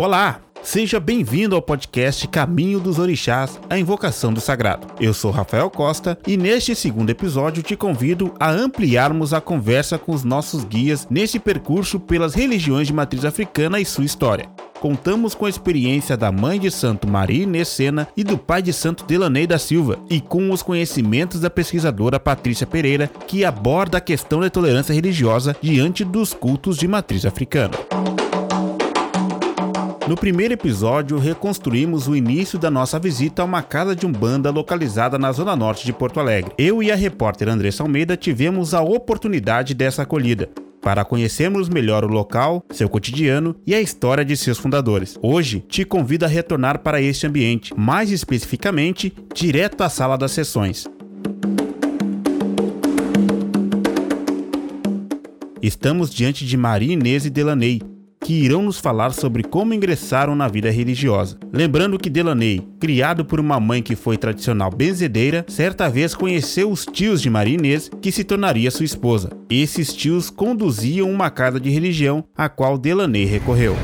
Olá! Seja bem-vindo ao podcast Caminho dos Orixás, a invocação do sagrado. Eu sou Rafael Costa e neste segundo episódio te convido a ampliarmos a conversa com os nossos guias neste percurso pelas religiões de matriz africana e sua história. Contamos com a experiência da mãe de santo Maria Inês Sena e do pai de santo Delaney da Silva, e com os conhecimentos da pesquisadora Patrícia Pereira, que aborda a questão da tolerância religiosa diante dos cultos de matriz africana. No primeiro episódio, reconstruímos o início da nossa visita a uma casa de umbanda localizada na zona norte de Porto Alegre. Eu e a repórter Andressa Almeida tivemos a oportunidade dessa acolhida para conhecermos melhor o local, seu cotidiano e a história de seus fundadores. Hoje, te convido a retornar para este ambiente, mais especificamente, direto à sala das sessões. Estamos diante de Maria Inês Delaney, que irão nos falar sobre como ingressaram na vida religiosa. Lembrando que Delaney, criado por uma mãe que foi tradicional benzedeira, certa vez conheceu os tios de Maria Inês, que se tornaria sua esposa. Esses tios conduziam uma casa de religião a qual Delaney recorreu.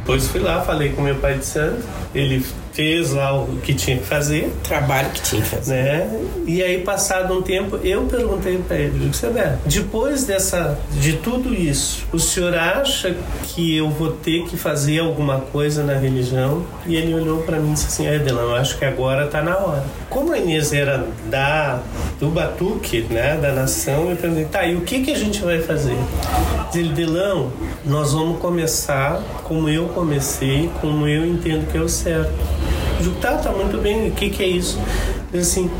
Depois fui lá, falei com meu pai de santo, ele fez lá o que tinha que fazer. Trabalho que tinha que fazer. Né? E aí, passado um tempo, eu perguntei para ele, digo, Severo, depois dessa, de tudo isso, o senhor acha que eu vou ter que fazer alguma coisa na religião? E ele olhou para mim e disse assim, é, Delão, eu acho que agora tá na hora. Como a Inês era da, do Batuque, né, da nação, eu perguntei, tá, e o que que a gente vai fazer? Ele, Delão, nós vamos começar como eu comecei, como eu entendo que é o certo. Digo, tá, tá muito bem, o que que é isso? Ele assim,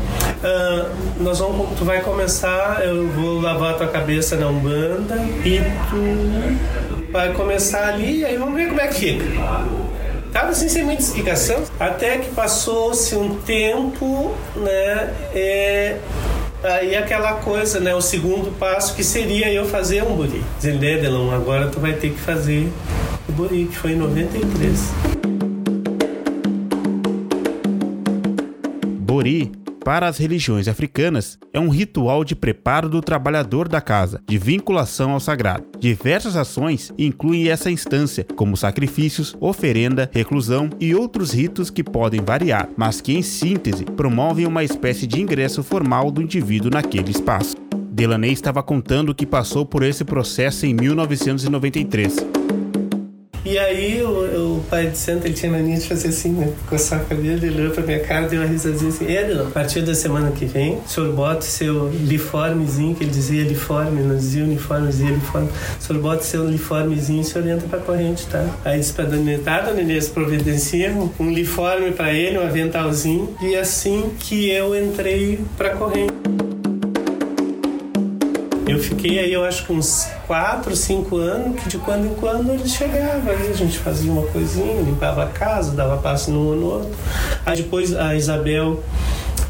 ah, nós vamos, tu vai começar, eu vou lavar tua cabeça na Umbanda e tu vai começar ali, aí vamos ver como é que fica. Tava assim sem muita explicação, até que passou-se um tempo, né, é, aí aquela coisa, né, o segundo passo que seria eu fazer um buri. Dizendo, Delon, agora tu vai ter que fazer o buri, que foi em 93. Bori, para as religiões africanas, é um ritual de preparo do trabalhador da casa, de vinculação ao sagrado. Diversas ações incluem essa instância, como sacrifícios, oferenda, reclusão e outros ritos que podem variar, mas que, em síntese, promovem uma espécie de ingresso formal do indivíduo naquele espaço. Delaney estava contando que passou por esse processo em 1993. E aí o, o pai de santo, ele tinha mania de fazer assim, né? Coçar o cabelo, ele olhou pra minha cara, deu uma risadinha assim, Edson, a partir da semana que vem, o senhor bota seu uniformezinho, que ele dizia uniforme, não dizia uniforme, dizia uniforme, o senhor bota seu uniformezinho e o senhor entra pra corrente, tá? Aí disse pra dona Inês, tá, dona Inês, providencia um uniforme pra ele, um aventalzinho, e assim que eu entrei pra corrente. Eu fiquei aí, eu acho uns 4, 5 anos, que de quando em quando ele chegava, aí a gente fazia uma coisinha, limpava a casa, dava passo no um no outro. Aí depois a Isabel,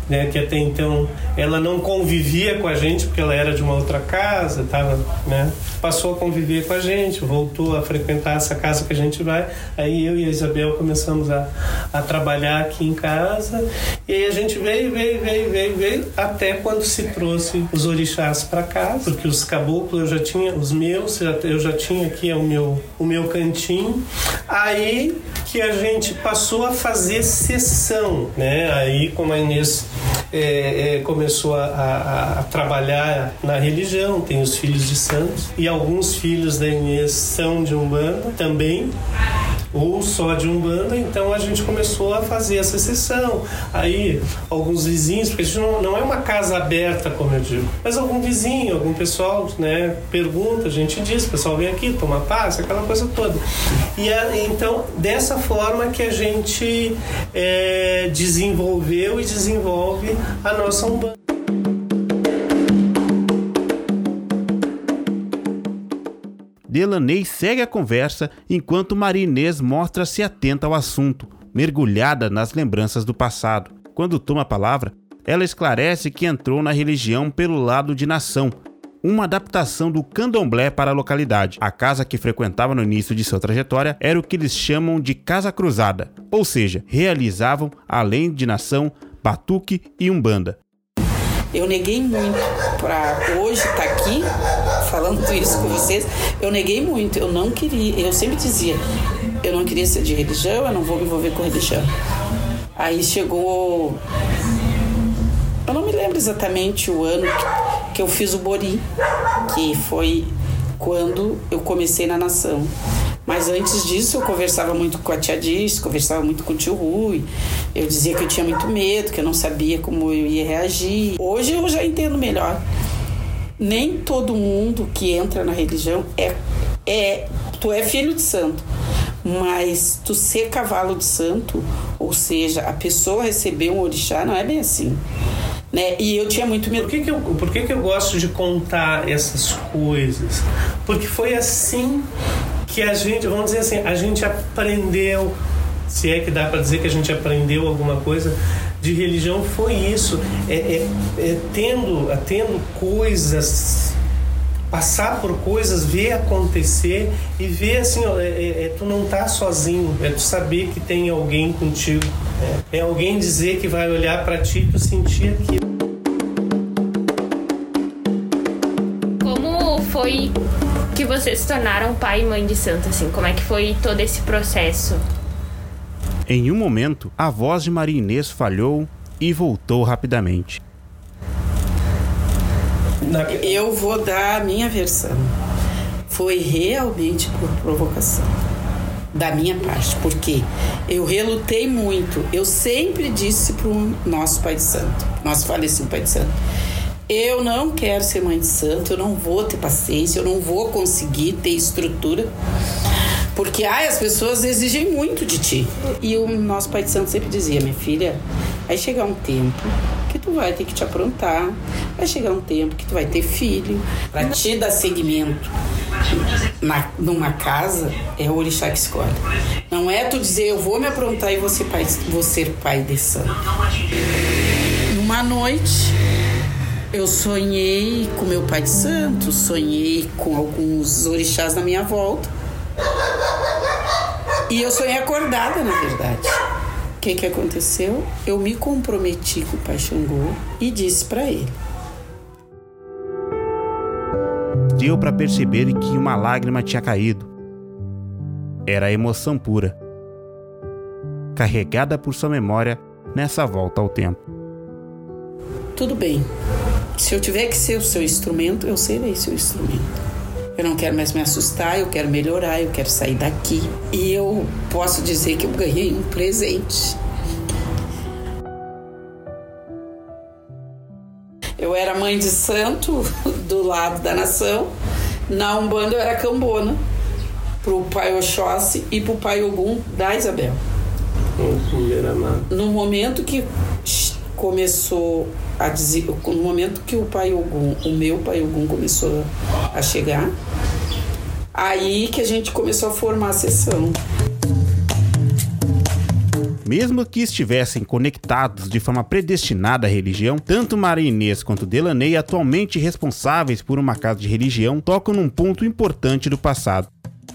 né, que até então ela não convivia com a gente porque ela era de uma outra casa, tava, né, passou a conviver com a gente, voltou a frequentar essa casa que a gente vai. Aí eu e a Isabel começamos a, a trabalhar aqui em casa e aí a gente veio, veio, veio, veio, veio até quando se trouxe os orixás para casa, porque os caboclos eu já tinha, os meus eu já tinha aqui o meu o meu cantinho. Aí que a gente passou a fazer sessão, né? Aí como a Inês é, é, começou a, a, a, trabalhar na religião, tem os filhos de santos e alguns filhos da Inês são de Umbanda também ou só de Umbanda, então a gente começou a fazer essa sessão. Aí, alguns vizinhos, porque a gente não, não é uma casa aberta, como eu digo, mas algum vizinho, algum pessoal, né, pergunta, a gente diz, o pessoal vem aqui, toma paz, aquela coisa toda. E a, então, dessa forma que a gente é, desenvolveu e desenvolve a nossa Umbanda. Delaney segue a conversa enquanto Maria Inês mostra-se atenta ao assunto, mergulhada nas lembranças do passado. Quando toma a palavra, ela esclarece que entrou na religião pelo lado de nação, uma adaptação do candomblé para a localidade. A casa que frequentava no início de sua trajetória era o que eles chamam de Casa Cruzada, ou seja, realizavam, além de nação, batuque e umbanda. Eu neguei muito para hoje estar tá aqui falando isso com vocês. Eu neguei muito, eu não queria, eu sempre dizia, eu não queria ser de religião, eu não vou me envolver com religião. Aí chegou eu não me lembro exatamente o ano que, que eu fiz o Bori, que foi quando eu comecei na nação. Mas antes disso eu conversava muito com a tia Diz, conversava muito com o tio Rui. Eu dizia que eu tinha muito medo, que eu não sabia como eu ia reagir. Hoje eu já entendo melhor. Nem todo mundo que entra na religião é é tu é filho de santo. Mas tu ser cavalo de santo, ou seja, a pessoa receber um orixá, não é bem assim. Né? E eu tinha muito medo. Por que, que, eu, por que, que eu gosto de contar essas coisas? Porque foi assim que a gente, vamos dizer assim, a gente aprendeu, se é que dá para dizer que a gente aprendeu alguma coisa de religião, foi isso. É, é, é tendo, é tendo coisas passar por coisas, ver acontecer e ver assim, é, é, é, tu não tá sozinho, é tu saber que tem alguém contigo, é, é alguém dizer que vai olhar para ti e tu sentir aquilo. Como foi que vocês se tornaram pai e mãe de santo, assim? Como é que foi todo esse processo? Em um momento, a voz de Maria Inês falhou e voltou rapidamente. Eu vou dar a minha versão. Foi realmente por provocação da minha parte, porque eu relutei muito. Eu sempre disse para o nosso Pai de Santo, nosso falecido Pai de Santo, eu não quero ser mãe de santo, eu não vou ter paciência, eu não vou conseguir ter estrutura. Porque ai, as pessoas exigem muito de ti. E o nosso pai de santo sempre dizia: minha filha, vai chegar um tempo que tu vai ter que te aprontar, vai chegar um tempo que tu vai ter filho. Para te dar seguimento na, numa casa, é o orixá que escolhe. Não é tu dizer eu vou me aprontar e vou ser pai, vou ser pai de santo. Numa noite, eu sonhei com meu pai de santo, sonhei com alguns orixás na minha volta. E eu sonhei acordada, na verdade. O que, que aconteceu? Eu me comprometi com o pai Xangô e disse para ele. Deu para perceber que uma lágrima tinha caído. Era a emoção pura, carregada por sua memória nessa volta ao tempo. Tudo bem, se eu tiver que ser o seu instrumento, eu serei seu instrumento. Eu não quero mais me assustar, eu quero melhorar, eu quero sair daqui. E eu posso dizer que eu ganhei um presente. Eu era mãe de santo do lado da nação. Na Umbanda eu era cambona pro pai Oxóssi e pro pai Ogum da Isabel. No momento que começou a dizer, no momento que o pai Ogum, o meu pai Ogum começou a chegar, aí que a gente começou a formar a sessão. Mesmo que estivessem conectados de forma predestinada à religião, tanto Maria Inês quanto Delaney, atualmente responsáveis por uma casa de religião, tocam num ponto importante do passado: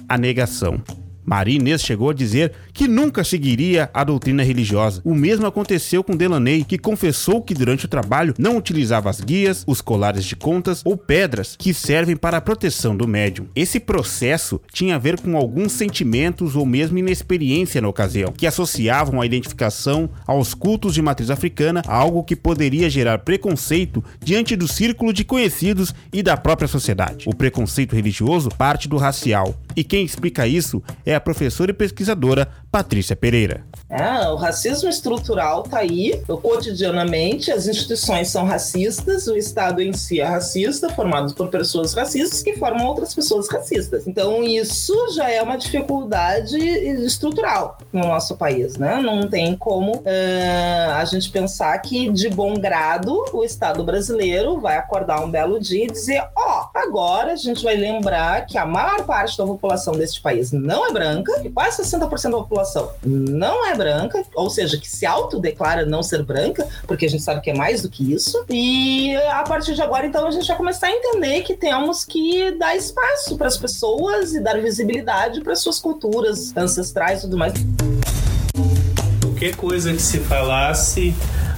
a negação. Maria Inês chegou a dizer que nunca seguiria a doutrina religiosa. O mesmo aconteceu com Delaney, que confessou que durante o trabalho não utilizava as guias, os colares de contas ou pedras que servem para a proteção do médium. Esse processo tinha a ver com alguns sentimentos ou mesmo inexperiência na ocasião, que associavam a identificação aos cultos de matriz africana, algo que poderia gerar preconceito diante do círculo de conhecidos e da própria sociedade. O preconceito religioso parte do racial, e quem explica isso é a professora e pesquisadora Patrícia Pereira. É, o racismo estrutural está aí cotidianamente, as instituições são racistas, o Estado em si é racista, formado por pessoas racistas que formam outras pessoas racistas. Então, isso já é uma dificuldade estrutural no nosso país, né? Não tem como uh, a gente pensar que, de bom grado, o Estado brasileiro vai acordar um belo dia e dizer: agora a gente vai lembrar que a maior parte da população deste país não é branca, e quase 60% da população não é branca, ou seja, que se autodeclara não ser branca, porque a gente sabe que é mais do que isso. E a partir de agora, então, a gente vai começar a entender que temos que dar espaço para as pessoas e dar visibilidade para suas culturas ancestrais e tudo mais qualquer coisa que se falasse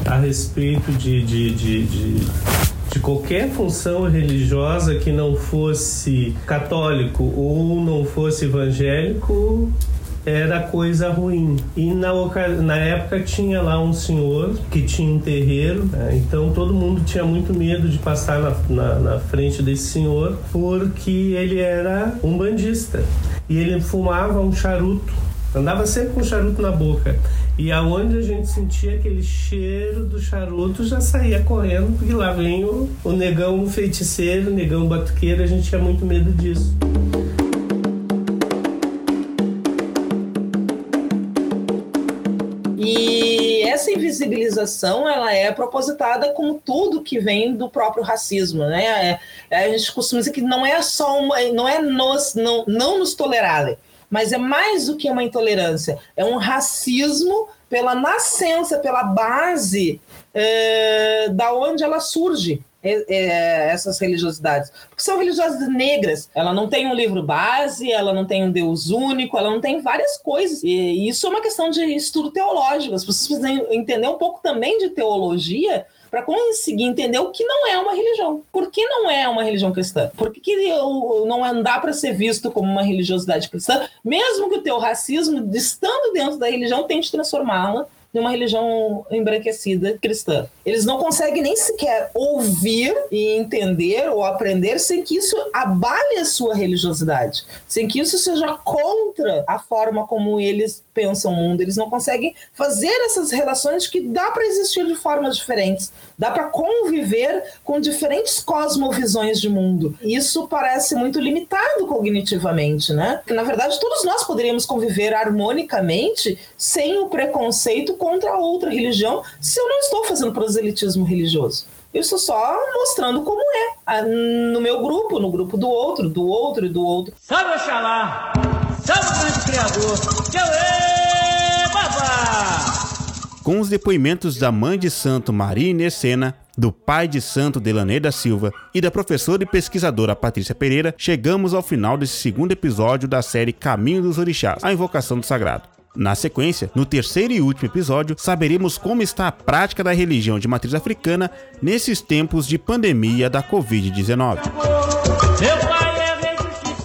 a respeito de, de, de, de, de qualquer função religiosa que não fosse católico ou não fosse evangélico, era coisa ruim. E na, na época tinha lá um senhor que tinha um terreiro, né? então todo mundo tinha muito medo de passar na, na, na, frente desse senhor porque ele era um bandista e ele fumava um charuto. Andava sempre com um charuto na boca. E aonde a gente sentia aquele cheiro do charuto, já saía correndo, porque lá vem o, o negão feiticeiro, o negão batuqueiro, a gente tinha muito medo disso. E essa invisibilização ela é propositada com tudo que vem do próprio racismo, né? É, a gente costuma dizer que não é só uma, não é nos, não, não nos tolerar, mas é mais do que uma intolerância, é um racismo pela nascença, pela base é, da onde ela surge. É, é, essas religiosidades. Porque são religiosidades negras. Ela não tem um livro base, ela não tem um Deus único, ela não tem várias coisas. E isso é uma questão de estudo teológico. As pessoas precisam entender um pouco também de teologia para conseguir entender o que não é uma religião. Por que não é uma religião cristã? Por que, que não dá para ser visto como uma religiosidade cristã, mesmo que o teu racismo, estando dentro da religião, tente transformá-la de uma religião embranquecida cristã. Eles não conseguem nem sequer ouvir e entender ou aprender sem que isso abale a sua religiosidade, sem que isso seja contra a forma como eles pensam o mundo. Eles não conseguem fazer essas relações que dá para existir de formas diferentes, dá para conviver com diferentes cosmovisões de mundo. Isso parece muito limitado cognitivamente, né? Porque, na verdade, todos nós poderíamos conviver harmonicamente sem o preconceito contra outra religião se eu não estou fazendo proselitismo religioso. Eu estou só mostrando como é. No meu grupo, no grupo do outro, do outro e do outro. Salve Oxalá! Salve o grande Criador! Tchauê, babá! Com os depoimentos da mãe de santo Maria Inês Sena, do pai de santo Delaney da Silva e da professora e pesquisadora Patrícia Pereira, chegamos ao final desse segundo episódio da série Caminho dos Orixás, a invocação do sagrado. Na sequência, no terceiro e último episódio, saberemos como está a prática da religião de matriz africana nesses tempos de pandemia da Covid-19.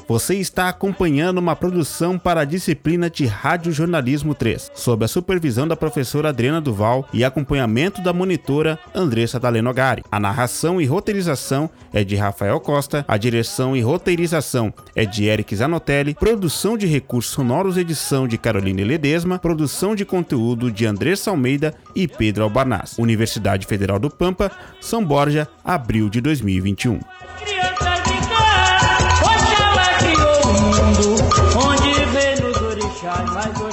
Você está acompanhando uma produção para a disciplina de Rádio Jornalismo 3, sob a supervisão da professora Adriana Duval e acompanhamento da monitora Andressa Dalenogari. A narração e roteirização é de Rafael Costa, a direção e roteirização é de Eric Zanotelli, produção de recursos sonoros edição de Caroline Ledesma, produção de conteúdo de Andressa Almeida e Pedro Albanaz. Universidade Federal do Pampa, São Borja, abril de 2021. onde vem nos